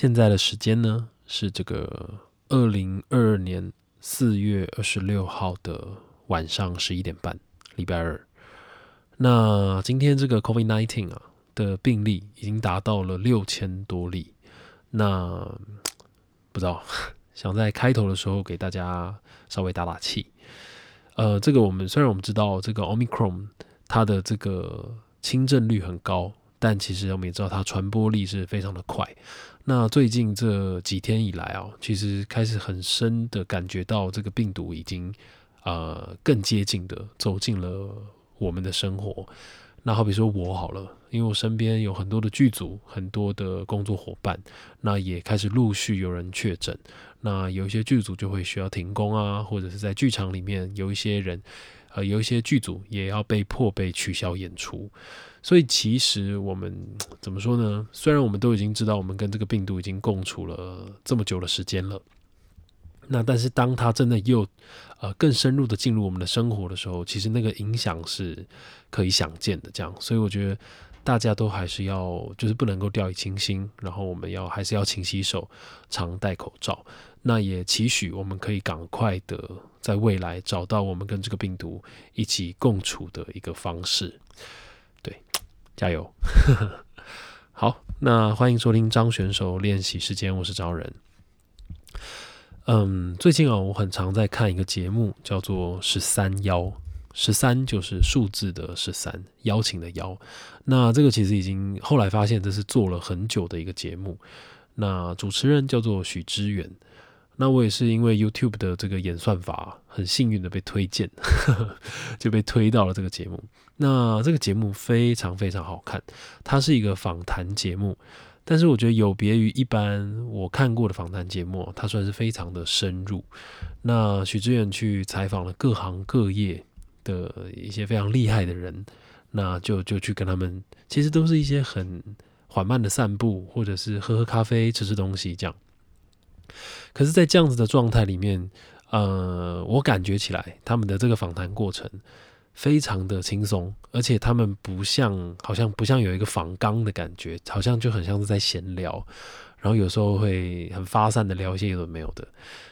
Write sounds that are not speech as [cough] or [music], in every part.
现在的时间呢是这个二零二二年四月二十六号的晚上十一点半，礼拜二。那今天这个 COVID nineteen 啊的病例已经达到了六千多例。那 [tsk] 不知道 [laughs] 想在开头的时候给大家稍微打打气。呃，这个我们虽然我们知道这个 Omicron 它的这个轻症率很高，但其实我们也知道它传播力是非常的快。那最近这几天以来啊，其实开始很深的感觉到这个病毒已经呃更接近的走进了我们的生活。那好比说我好了，因为我身边有很多的剧组，很多的工作伙伴，那也开始陆续有人确诊。那有一些剧组就会需要停工啊，或者是在剧场里面有一些人，呃，有一些剧组也要被迫被取消演出。所以其实我们 [tsk] 怎么说呢？虽然我们都已经知道我们跟这个病毒已经共处了这么久的时间了，那但是当它真的又呃更深入的进入我们的生活的时候，其实那个影响是可以想见的。这样，所以我觉得大家都还是要就是不能够掉以轻心，然后我们要还是要勤洗手、常戴口罩。那也期许我们可以赶快的在未来找到我们跟这个病毒一起共处的一个方式。加油！[laughs] 好，那欢迎收听张选手练习时间，我是张仁。嗯，最近啊，我很常在看一个节目，叫做“十三邀”，十三就是数字的十三，邀请的邀。那这个其实已经后来发现，这是做了很久的一个节目。那主持人叫做许知远。那我也是因为 YouTube 的这个演算法，很幸运的被推荐，[laughs] 就被推到了这个节目。那这个节目非常非常好看，它是一个访谈节目，但是我觉得有别于一般我看过的访谈节目，它算是非常的深入。那许志远去采访了各行各业的一些非常厉害的人，那就就去跟他们，其实都是一些很缓慢的散步，或者是喝喝咖啡、吃吃东西这样。可是，在这样子的状态里面，呃，我感觉起来他们的这个访谈过程非常的轻松，而且他们不像，好像不像有一个访纲的感觉，好像就很像是在闲聊，然后有时候会很发散的聊一些有的没有的。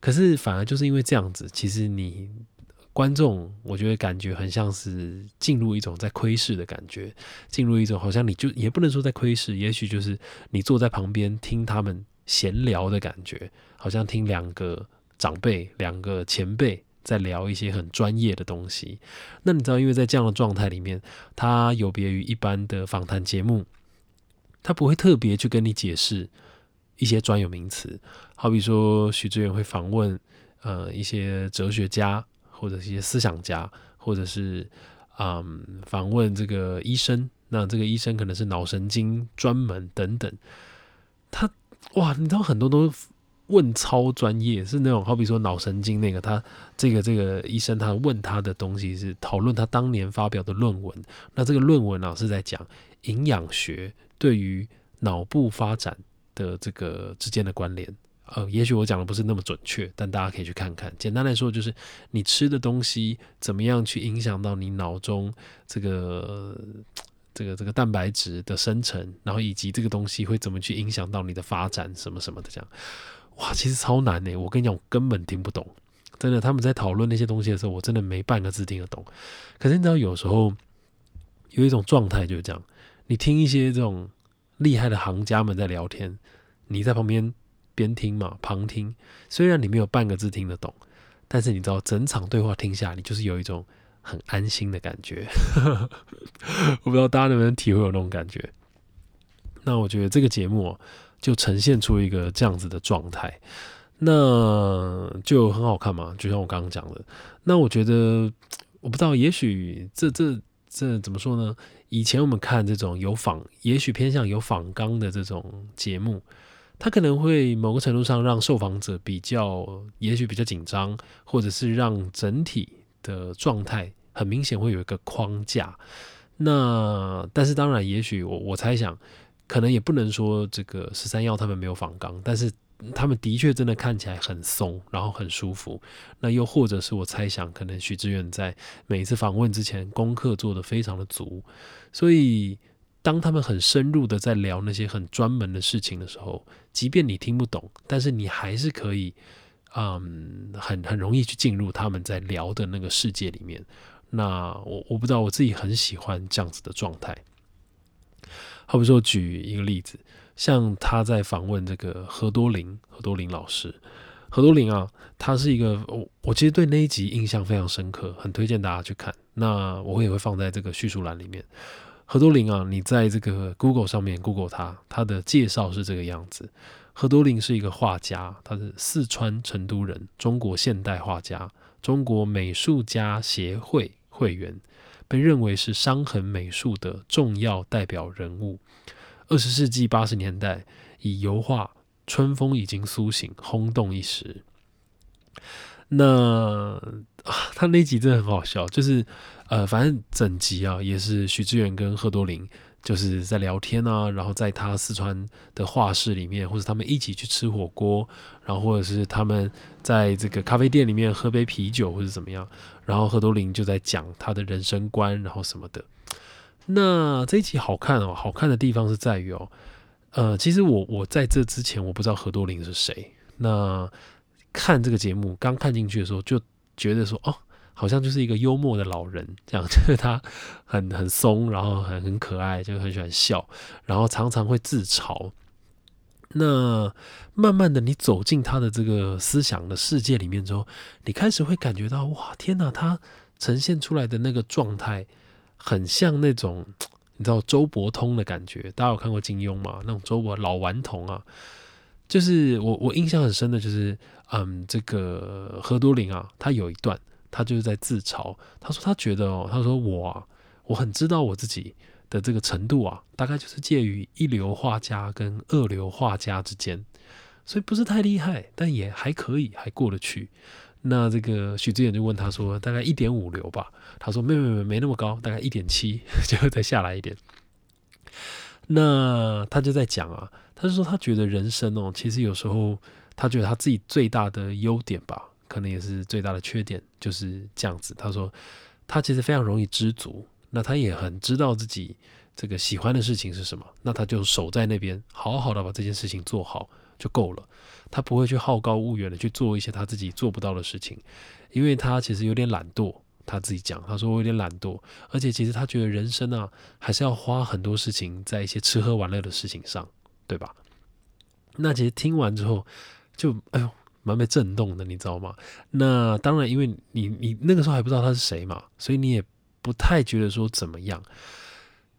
可是反而就是因为这样子，其实你观众，我觉得感觉很像是进入一种在窥视的感觉，进入一种好像你就也不能说在窥视，也许就是你坐在旁边听他们。闲聊的感觉，好像听两个长辈、两个前辈在聊一些很专业的东西。那你知道，因为在这样的状态里面，他有别于一般的访谈节目，他不会特别去跟你解释一些专有名词。好比说，许志远会访问呃一些哲学家，或者一些思想家，或者是嗯访问这个医生。那这个医生可能是脑神经专门等等，他。哇，你知道很多都问超专业，是那种好比说脑神经那个，他这个这个医生他问他的东西是讨论他当年发表的论文，那这个论文呢是在讲营养学对于脑部发展的这个之间的关联。呃，也许我讲的不是那么准确，但大家可以去看看。简单来说，就是你吃的东西怎么样去影响到你脑中这个。这个这个蛋白质的生成，然后以及这个东西会怎么去影响到你的发展，什么什么的，这样，哇，其实超难呢。我跟你讲，我根本听不懂，真的。他们在讨论那些东西的时候，我真的没半个字听得懂。可是你知道，有时候有一种状态就是这样，你听一些这种厉害的行家们在聊天，你在旁边边听嘛，旁听，虽然你没有半个字听得懂，但是你知道，整场对话听下来，你就是有一种。很安心的感觉，[laughs] 我不知道大家能不能体会有那种感觉。那我觉得这个节目就呈现出一个这样子的状态，那就很好看嘛。就像我刚刚讲的，那我觉得我不知道，也许这这这怎么说呢？以前我们看这种有仿，也许偏向有仿纲的这种节目，它可能会某个程度上让受访者比较，也许比较紧张，或者是让整体的状态。很明显会有一个框架，那但是当然，也许我我猜想，可能也不能说这个十三幺他们没有仿钢，但是他们的确真的看起来很松，然后很舒服。那又或者是我猜想，可能许志远在每一次访问之前功课做得非常的足，所以。当他们很深入的在聊那些很专门的事情的时候，即便你听不懂，但是你还是可以，嗯，很很容易去进入他们在聊的那个世界里面。那我我不知道我自己很喜欢这样子的状态。好比说举一个例子，像他在访问这个何多林，何多林老师，何多林啊，他是一个我我其实对那一集印象非常深刻，很推荐大家去看。那我也会放在这个叙述栏里面。何多林啊，你在这个 Google 上面 Google 他，他的介绍是这个样子。何多林是一个画家，他是四川成都人，中国现代画家，中国美术家协会。会员被认为是伤痕美术的重要代表人物。二十世纪八十年代，以油画《春风已经苏醒》轰动一时。那他那集真的很好笑，就是呃，反正整集啊，也是许志远跟贺多林。就是在聊天啊，然后在他四川的画室里面，或者他们一起去吃火锅，然后或者是他们在这个咖啡店里面喝杯啤酒或者怎么样，然后何多林就在讲他的人生观，然后什么的。那这一集好看哦，好看的地方是在于哦，呃，其实我我在这之前我不知道何多林是谁，那看这个节目刚看进去的时候就觉得说哦。好像就是一个幽默的老人，[laughs] 这样就是他很很松，然后很很可爱，就很喜欢笑，然后常常会自嘲。那慢慢的，你走进他的这个思想的世界里面之后，你开始会感觉到，哇，天哪！他呈现出来的那个状态，很像那种你知道周伯通的感觉。大家有看过金庸吗？那种周伯老顽童啊，就是我我印象很深的，就是嗯，这个何多林啊，他有一段。他就是在自嘲，他说他觉得哦，他说我啊，我很知道我自己的这个程度啊，大概就是介于一流画家跟二流画家之间，所以不是太厉害，但也还可以，还过得去。那这个许志远就问他说，大概一点五流吧？他说没没没没那么高，大概一点七，[laughs] 就再下来一点。那他就在讲啊，他就说他觉得人生哦，其实有时候他觉得他自己最大的优点吧。可能也是最大的缺点，就是这样子。他说，他其实非常容易知足，那他也很知道自己这个喜欢的事情是什么，那他就守在那边，好好的把这件事情做好就够了。他不会去好高骛远的去做一些他自己做不到的事情，因为他其实有点懒惰。他自己讲，他说我有点懒惰，而且其实他觉得人生啊，还是要花很多事情在一些吃喝玩乐的事情上，对吧？那其实听完之后，就哎呦。蛮被震动的，你知道吗？那当然，因为你你那个时候还不知道他是谁嘛，所以你也不太觉得说怎么样。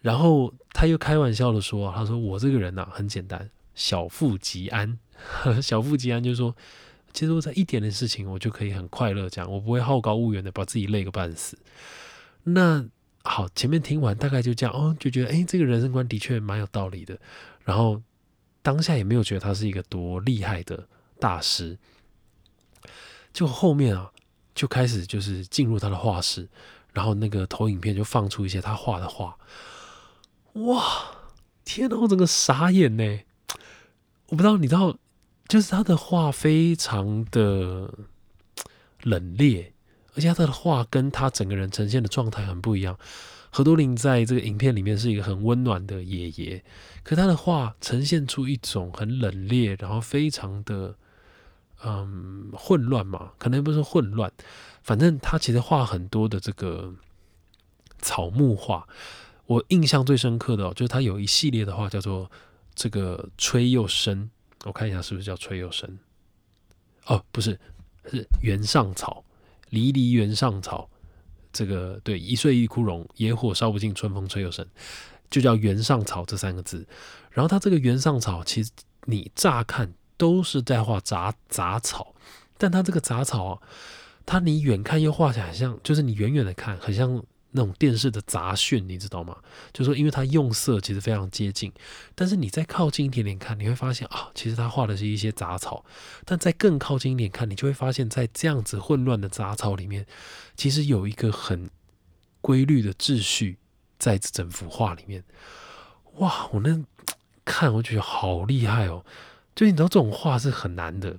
然后他又开玩笑的说：“他说我这个人呐，很简单，小富即安。[laughs] 小富即安就是说，其实我在一点的事情，我就可以很快乐，这样我不会好高骛远的把自己累个半死。那好，前面听完大概就这样哦，就觉得哎，这个人生观的确蛮有道理的。然后当下也没有觉得他是一个多厉害的大师。就后面啊，就开始就是进入他的画室，然后那个投影片就放出一些他画的画，哇，天哪，我整个傻眼呢！我不知道你知道，就是他的画非常的冷冽，而且他的画跟他整个人呈现的状态很不一样。何多林在这个影片里面是一个很温暖的爷爷，可他的画呈现出一种很冷冽，然后非常的。嗯，混乱嘛，可能不是混乱，反正他其实画很多的这个草木画。我印象最深刻的哦，就是他有一系列的画叫做这个吹又生，我看一下是不是叫吹又生？哦，不是，是原上草，离离原上草。这个对，一岁一枯荣，野火烧不尽，春风吹又生，就叫原上草这三个字。然后他这个原上草，其实你乍看。都是在画杂杂草，但它这个杂草啊，它你远看又画起来像，就是你远远的看，很像那种电视的杂讯，你知道吗？就说因为它用色其实非常接近，但是你再靠近一点点看，你会发现啊，其实它画的是一些杂草，但在更靠近一点看，你就会发现，在这样子混乱的杂草里面，其实有一个很规律的秩序在整幅画里面。哇，我那看我觉得好厉害哦。就你知道这种画是很难的。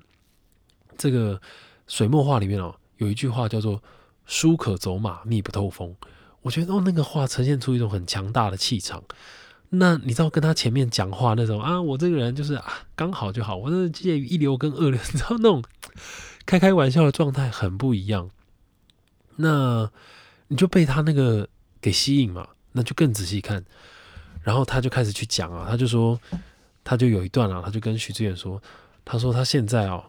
这个水墨画里面哦，有一句话叫做“书可走马，密不透风”。我觉得哦，那个画呈现出一种很强大的气场。那你知道跟他前面讲话那种啊，我这个人就是啊刚好就好，我是介于一流跟二流，[laughs] 你知道那种开开玩笑的状态很不一样。那你就被他那个给吸引嘛，那就更仔细看，然后他就开始去讲啊，他就说，他就有一段啊，他就跟徐志远说，他说他现在哦，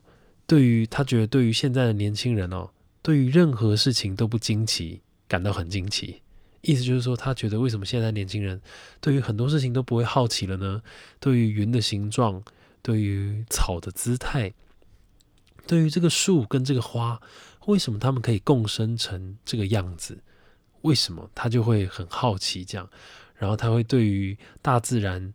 对于他觉得对于现在的年轻人哦，对于任何事情都不惊奇，感到很惊奇。意思就是说，他觉得为什么现在年轻人对于很多事情都不会好奇了呢？对于云的形状，对于草的姿态，对于这个树跟这个花，为什么他们可以共生成这个样子？为什么他就会很好奇这样？然后他会对于大自然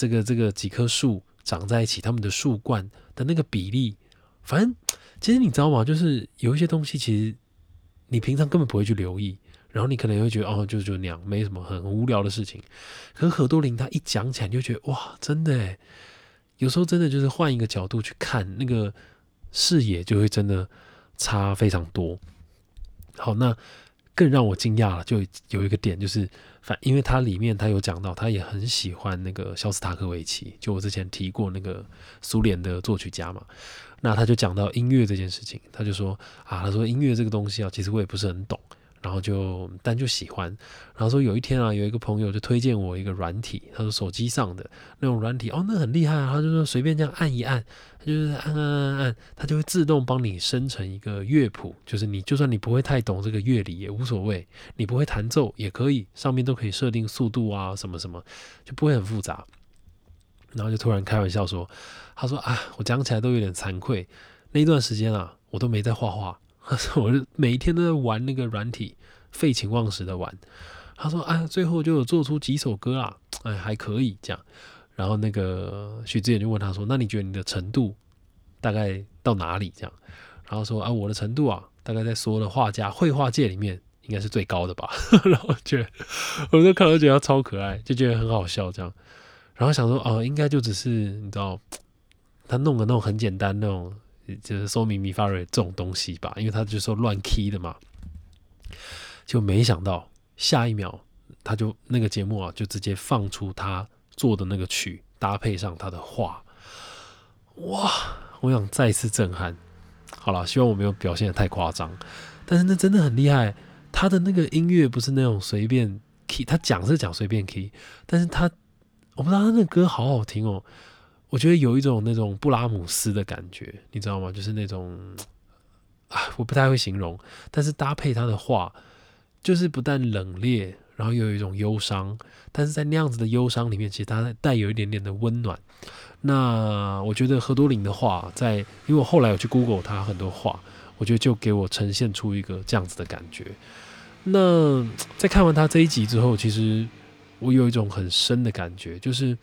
这个这个几棵树长在一起，它们的树冠的那个比例，反正其实你知道吗？就是有一些东西，其实你平常根本不会去留意。然后你可能会觉得哦，就就那样，没什么很无聊的事情。可是何多林他一讲起来，就觉得哇，真的，有时候真的就是换一个角度去看，那个视野就会真的差非常多。好，那更让我惊讶了，就有一个点就是，反因为他里面他有讲到，他也很喜欢那个肖斯塔科维奇，就我之前提过那个苏联的作曲家嘛。那他就讲到音乐这件事情，他就说啊，他说音乐这个东西啊，其实我也不是很懂。然后就，但就喜欢。然后说有一天啊，有一个朋友就推荐我一个软体，他说手机上的那种软体，哦，那很厉害啊。他就说随便这样按一按，他就是按按按按，它就会自动帮你生成一个乐谱。就是你就算你不会太懂这个乐理也无所谓，你不会弹奏也可以，上面都可以设定速度啊什么什么，就不会很复杂。然后就突然开玩笑说，他说啊，我讲起来都有点惭愧，那一段时间啊，我都没在画画。他说：“我每一天都在玩那个软体，废寝忘食的玩。”他说：“啊，最后就有做出几首歌啦，哎，还可以这样。”然后那个许志远就问他说：“那你觉得你的程度大概到哪里？”这样，然后说：“啊，我的程度啊，大概在所有的画家绘画界里面应该是最高的吧。”然后觉得，我都看到觉得超可爱，就觉得很好笑这样。然后想说：“哦，应该就只是你知道，他弄的那种很简单那种。”就是说明米发瑞这种东西吧，因为他就说乱 key 的嘛，就没想到下一秒他就那个节目啊，就直接放出他做的那个曲，搭配上他的画，哇！我想再次震撼。好了，希望我没有表现的太夸张，但是那真的很厉害。他的那个音乐不是那种随便 key，他讲是讲随便 key，但是他我不知道他那歌好好听哦。我觉得有一种那种布拉姆斯的感觉，你知道吗？就是那种啊，我不太会形容，但是搭配他的话，就是不但冷冽，然后又有一种忧伤，但是在那样子的忧伤里面，其实它带有一点点的温暖。那我觉得何多林的话，在因为我后来有去 Google 他很多话，我觉得就给我呈现出一个这样子的感觉。那在看完他这一集之后，其实我有一种很深的感觉，就是。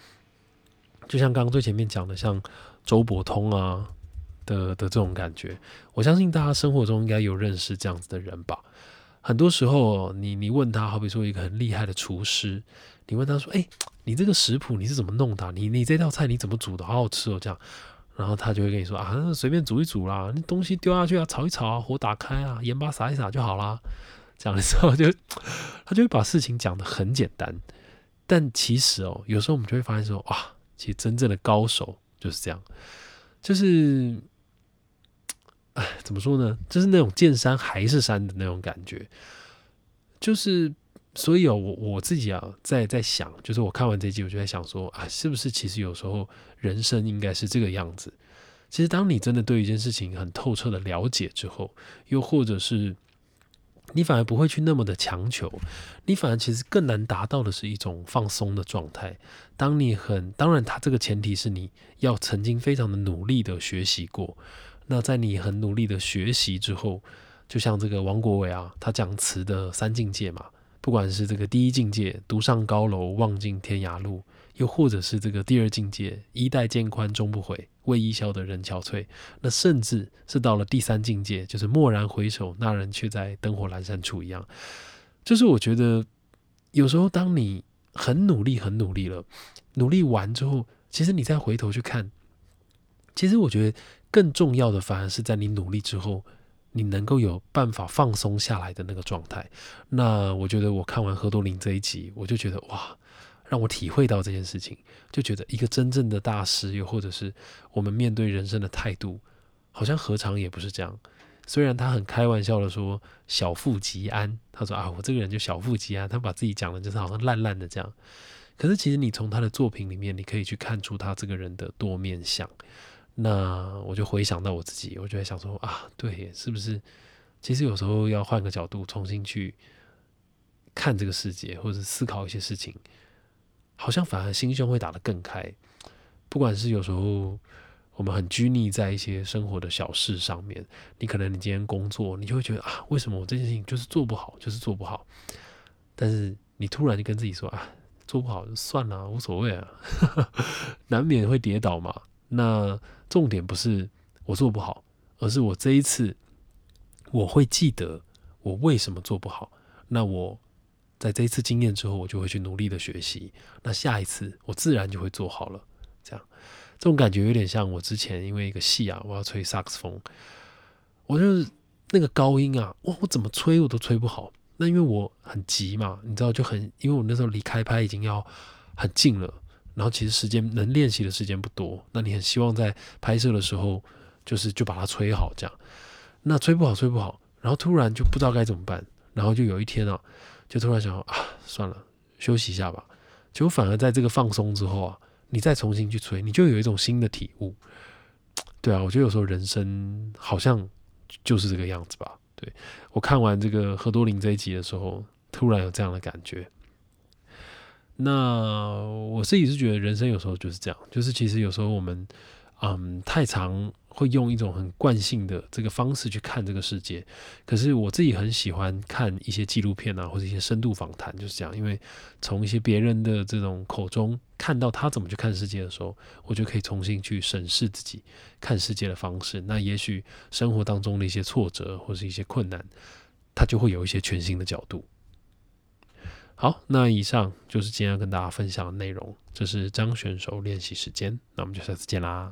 就像刚刚最前面讲的，像周伯通啊的的这种感觉，我相信大家生活中应该有认识这样子的人吧。很多时候，你你问他，好比说一个很厉害的厨师，你问他说：“哎，你这个食谱你是怎么弄的？你你这道菜你怎么煮的？好好吃哦！”这样，然后他就会跟你说：“啊，随便煮一煮啦，那东西丢下去啊，炒一炒啊，火打开啊，盐巴撒一撒就好啦。”这样的时候，就他就会把事情讲得很简单。但其实哦，有时候我们就会发现说：“哇！”其实真正的高手就是这样，就是，哎，怎么说呢？就是那种见山还是山的那种感觉。就是，所以哦，我我自己啊，在在想，就是我看完这集，我就在想说，啊，是不是其实有时候人生应该是这个样子？其实，当你真的对一件事情很透彻的了解之后，又或者是。你反而不会去那么的强求，你反而其实更难达到的是一种放松的状态。当你很当然，他这个前提是你要曾经非常的努力的学习过。那在你很努力的学习之后，就像这个王国维啊，他讲词的三境界嘛，不管是这个第一境界，独上高楼，望尽天涯路。又或者是这个第二境界，衣带渐宽终不悔，为伊消得人憔悴。那甚至是到了第三境界，就是蓦然回首，那人却在灯火阑珊处一样。就是我觉得，有时候当你很努力、很努力了，努力完之后，其实你再回头去看，其实我觉得更重要的，反而是在你努力之后，你能够有办法放松下来的那个状态。那我觉得我看完何多林这一集，我就觉得哇。让我体会到这件事情，就觉得一个真正的大师，又或者是我们面对人生的态度，好像何尝也不是这样。虽然他很开玩笑的说“小富即安”，他说啊，我这个人就小富即安，他把自己讲的就是好像烂烂的这样。可是其实你从他的作品里面，你可以去看出他这个人的多面相。那我就回想到我自己，我就在想说啊，对，是不是？其实有时候要换个角度，重新去看这个世界，或者思考一些事情，好像反而心胸会打得更开。不管是有时候。我们很拘泥在一些生活的小事上面，你可能你今天工作，你就会觉得啊，为什么我这件事情就是做不好，就是做不好。但是你突然就跟自己说啊，做不好就算了，无所谓啊，[laughs] 难免会跌倒嘛。那重点不是我做不好，而是我这一次我会记得我为什么做不好。那我在这一次经验之后，我就会去努力的学习。那下一次我自然就会做好了。这样。这种感觉有点像我之前因为一个戏啊，我要吹萨克斯风，我就是那个高音啊，哇，我怎么吹我都吹不好。那因为我很急嘛，你知道就很，因为我那时候离开拍已经要很近了，然后其实时间能练习的时间不多，那你很希望在拍摄的时候就是就把它吹好这样。那吹不好吹不好，然后突然就不知道该怎么办，然后就有一天啊，就突然想啊，算了，休息一下吧。结果反而在这个放松之后啊。你再重新去吹，你就有一种新的体悟。对啊，我觉得有时候人生好像就是这个样子吧。对我看完这个何多林这一集的时候，突然有这样的感觉。那我自己是觉得人生有时候就是这样，就是其实有时候我们嗯太长。会用一种很惯性的这个方式去看这个世界，可是我自己很喜欢看一些纪录片啊，或者一些深度访谈，就是这样。因为从一些别人的这种口中看到他怎么去看世界的时候，我就可以重新去审视自己看世界的方式。那也许生活当中的一些挫折或是一些困难，他就会有一些全新的角度。好，那以上就是今天要跟大家分享的内容。这是张选手练习时间，那我们就下次见啦。